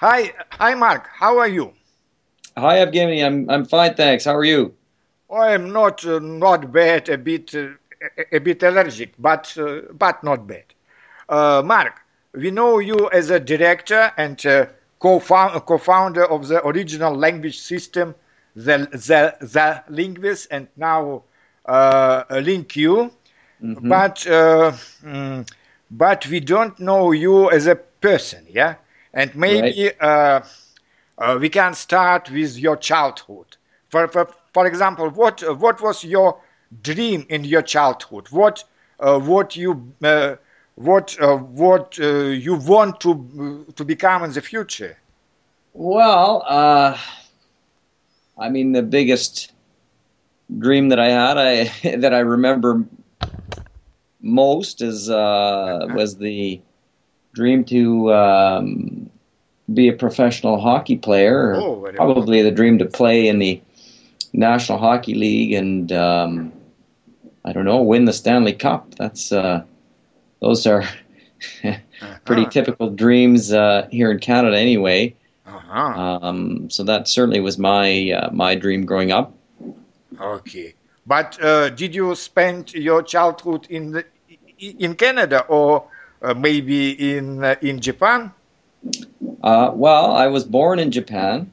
Hi, hi, Mark. How are you? Hi, Evgueny. I'm I'm fine, thanks. How are you? I am not uh, not bad. A bit uh, a, a bit allergic, but uh, but not bad. Uh, Mark, we know you as a director and uh, co-found, co-founder of the original language system, the the, the Linguist, and now uh, LingQ. Mhm. But uh, mm, but we don't know you as a person, yeah. And maybe uh, uh, we can start with your childhood. For, for, for example, what uh, what was your dream in your childhood? What uh, what you uh, what uh, what uh, you want to to become in the future? Well, uh, I mean, the biggest dream that I had, I that I remember most is uh, was the dream to um, be a professional hockey player. or Oh, probably the dream to play in the National Hockey League and um, I don't know, win the Stanley Cup. That's uh, those are pretty Uh-huh. typical dreams uh, here in Canada, anyway. Uh-huh. Um, so that certainly was my uh, my dream growing up. Okay. But uh, did you spend your childhood in the, in Canada or uh, maybe in uh, in Japan? Uh, well, I was born in Japan.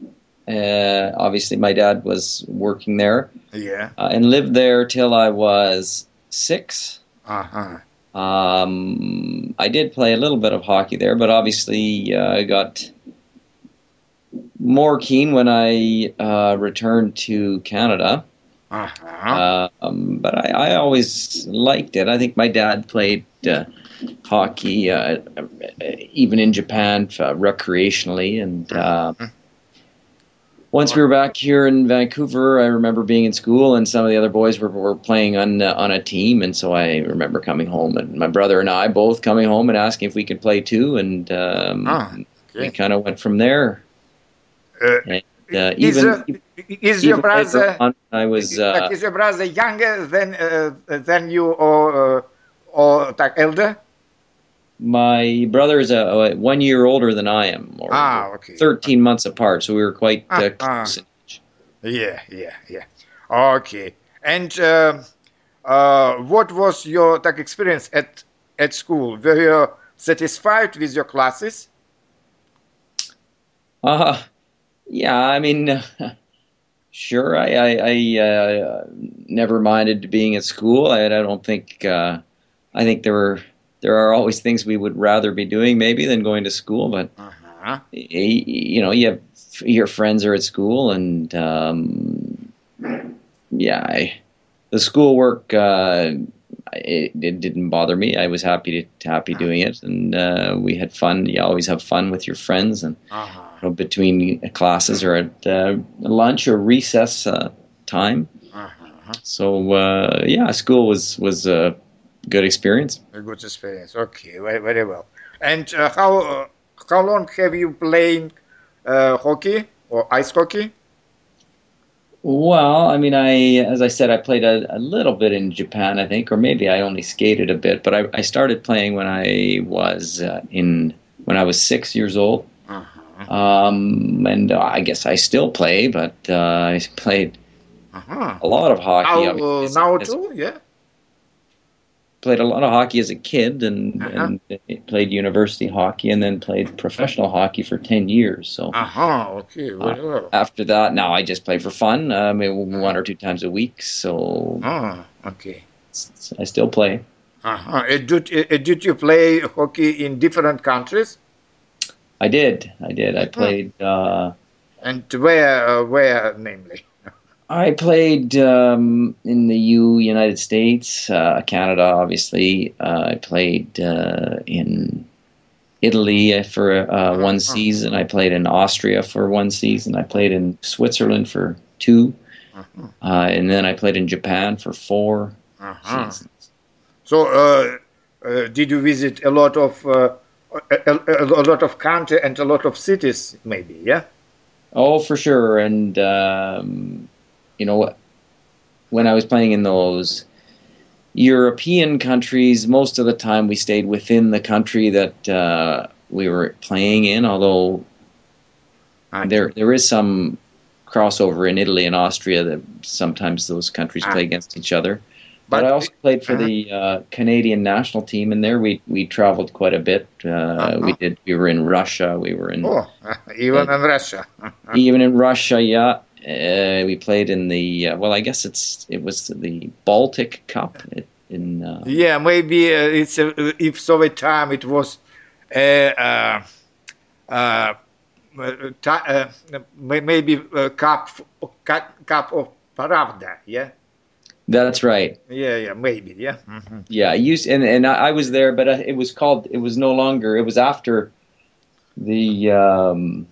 Uh, obviously, my dad was working there Yeah. uh, and lived there till I was six. Uh-huh. Um, I did play a little bit of hockey there, but obviously uh, I got more keen when I uh, returned to Canada. Uh-huh. Um, but I, I always liked it. I think my dad played uh, hockey, uh, even in Japan, uh, recreationally. And uh, once we were back here in Vancouver, I remember being in school, and some of the other boys were, were playing on uh, on a team. And so I remember coming home, and my brother and I both coming home and asking if we could play too. And um, Ah, we kind of went from there. Uh, And, uh, is, even, uh, is your even later brother on, I was. Uh, is your brother younger than uh, than you or uh, or like elder? My brother is a, a one year older than I am, or Ah, okay. 13 months apart, so we were quite Ah, uh, ah. close. Yeah, yeah, yeah. Okay. And uh, uh, what was your like experience at at school? Were you satisfied with your classes? Uh, yeah, I mean, sure, I, I, I uh, never minded being at school. I, I don't think, uh, I think there were, there are always things we would rather be doing maybe than going to school, but Uh-huh. you know, you have your friends are at school, and um, yeah, I, the schoolwork uh, it, it didn't bother me. I was happy to happy doing it, and uh, we had fun. You always have fun with your friends, and Uh-huh. you know, between classes or at uh, lunch or recess uh, time. Uh-huh. So uh, yeah, school was was a good experience. A good experience. Okay, very, very well. And uh, how uh, how long have you playing uh, hockey or ice hockey? Well, I mean, I as I said, I played a, a little bit in Japan, I think, or maybe I only skated a bit. But I, I started playing when I was uh, in when I was six years old, Uh-huh. um, and uh, I guess I still play, but uh, I played Uh-huh. a lot of hockey. Now, now too, yeah. Played a lot of hockey as a kid, and, Uh-huh. and played university hockey, and then played professional hockey for ten years. So. Uh-huh. Okay, well. After that, now I just play for fun, uh, maybe one or two times a week. So Uh-huh. Okay. I still play. Uh-huh. Uh, did, uh, did you play hockey in different countries? I did. I did. I played. Uh, And where, uh, where, namely? I played um, in the U United States, uh, Canada, obviously. Uh, I played uh, in Italy for uh, one season. I played in Austria for one season. I played in Switzerland for 2 Uh-huh. uh, and then I played in Japan for four Uh-huh. seasons. So, uh, uh, did you visit a lot of uh, a, a, a lot of country and a lot of cities, maybe? Yeah. Oh, for sure. And um, you know, when I was playing in those European countries, most of the time we stayed within the country that uh, we were playing in. Although there there is some crossover in Italy and Austria that sometimes those countries play Ah. against each other. But, I also played for the uh, Canadian national team, and there we we traveled quite a bit. Uh, Uh-huh. We did. We were in Russia. We were in Oh, even in Russia. even in Russia. Yeah, uh, we played in the. Uh, well, I guess it's it was the Baltic Cup in. Uh, Yeah, maybe uh, it's uh, if Soviet time it was a uh, uh, uh, uh, maybe cup cup cup of Pravda. Yeah, that's right. yeah, yeah, maybe. Yeah. Mhm. Yeah, I used and and I I was there, but it was called. It was no longer. It was after the um,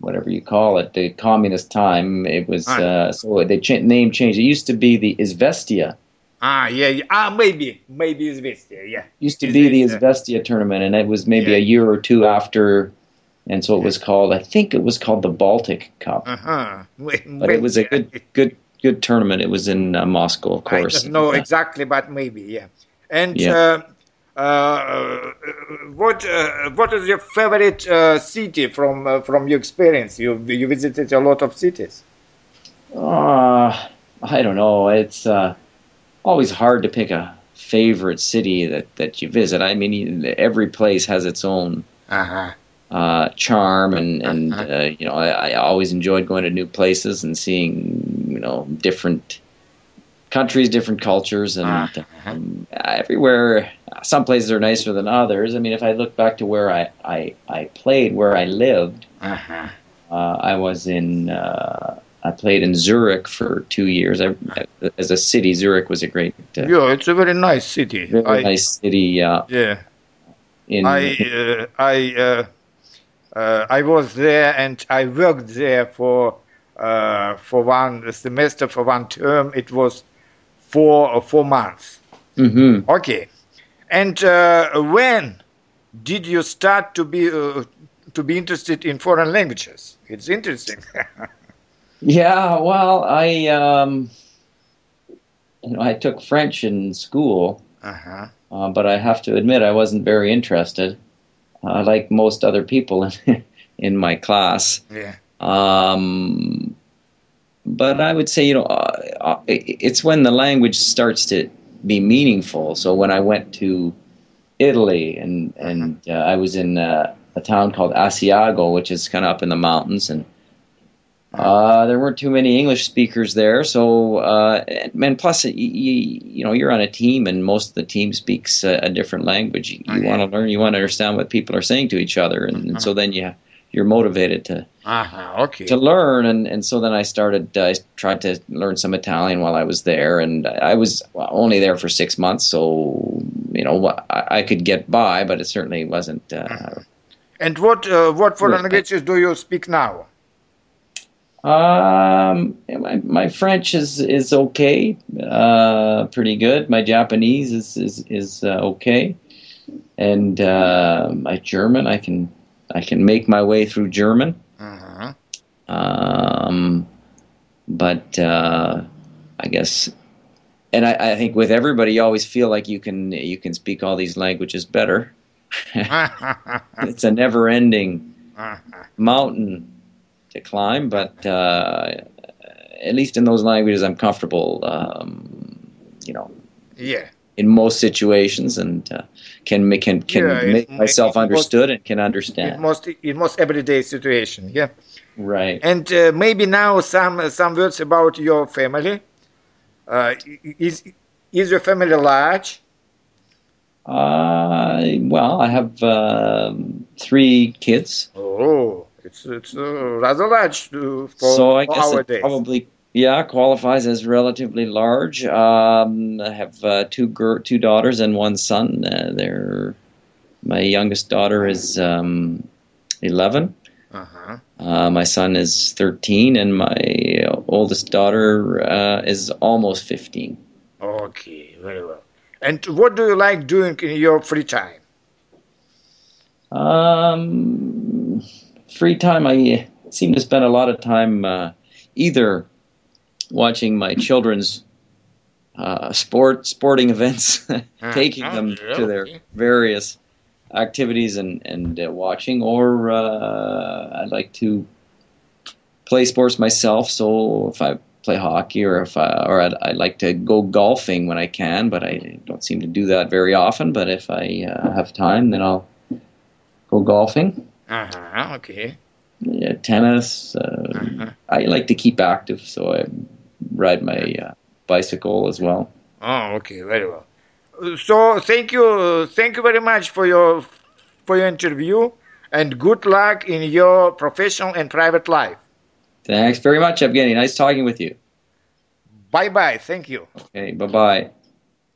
whatever you call it, the communist time. It was uh, so they cha- name changed. It used to be the Izvestia. Ah, yeah, yeah. Ah, maybe, maybe Izvestia, Yeah. Used to be the Izvestia. Izvestia tournament, and it was maybe Yeah. a year or two after. And so it was called. I think it was called the Baltic Cup, Uh huh. but it was a good, good, good tournament. It was in uh, Moscow, of course. I don't know Uh, exactly, but maybe, yeah. And Yeah. Uh, what uh, what is your favorite uh, city from uh, from your experience? You you visited a lot of cities. Uh, I don't know. It's uh, always hard to pick a favorite city that, that you visit. I mean, every place has its own Uh-huh. uh, charm, and and Uh-huh. uh, you know, I, I always enjoyed going to new places and seeing you know different countries, different cultures, and Uh-huh. um, everywhere. Some places are nicer than others. I mean, if I look back to where I I, I played, where I lived. Uh-huh. Uh, I was in. Uh, I played in Zurich for two years. I, as a city, Zurich was a great, uh, Yeah, it's a very nice city. very I, nice city. Uh, Yeah, in I uh, I uh, uh, I was there and I worked there for uh, for one semester for one term. It was four or four months. Mhm. Okay, and uh, when did you start to be uh, to be interested in foreign languages? It's interesting. Yeah, well, I um, you know I took French in school, uh-huh. uh, but I have to admit I wasn't very interested, uh, like most other people in, in my class. Yeah. Um, but I would say, you know, uh, uh, it's when the language starts to be meaningful. So when I went to Italy and and uh, I was in uh, a town called Asiago, which is kind of up in the mountains, and uh, there weren't too many English speakers there. So uh, and, and plus, you, you, you know, you're on a team, and most of the team speaks a, a different language. You, yeah. want to learn, you want to understand what people are saying to each other, and, and so then you you're motivated to Uh-huh. Okay. to learn and, and so then I started I tried to learn some Italian while I was there and I was only there for six months so you know I, I could get by but it certainly wasn't uh, And what uh, what foreign languages do you speak now? um my, my French is is okay uh, pretty good my Japanese is is, is uh, okay and uh, my German I can I can make my way through German Uh-huh. Um, but uh, I guess, and I, I think with everybody, you always feel like you can you can speak all these languages better. it's a never-ending mountain to climb, but uh, at least in those languages, I'm comfortable. Um, you know, yeah. In most situations, and uh, can can can Yeah, make myself it understood and can In understand. most in most everyday situation, yeah. Right. And uh, maybe now some some words about your family. Uh, is is your family large? Uh, well, I have um three kids, Oh, it's it's uh, rather large uh, for, so I guess it days. probably yeah qualifies as relatively large. Um, I have uh, two gir- two daughters and one son. Uh, they're my youngest daughter is um, eleven. Uh-huh. Uh, my son is thirteen, and my oldest daughter uh, is almost fifteen. Okay, very well. And what do you like doing in your free time? Um, free time, I seem to spend a lot of time uh, either watching my children's uh, sport sporting events, taking Ah, them to their various activities and and uh, watching, or uh, I like to play sports myself. So if I play hockey or if I, or I'd, I like to go golfing when I can, but I don't seem to do that very often. But if I uh, have time, then I'll go golfing. Uh huh. Okay. Yeah, tennis. Uh, uh-huh. I like to keep active, so I ride my uh, bicycle as well. Oh, okay, very well. So thank you, thank you very much for your for your interview, and good luck in your professional and private life. Thanks very much, Evgueny. Nice talking with you. Bye bye. Thank you. Okay, bye bye.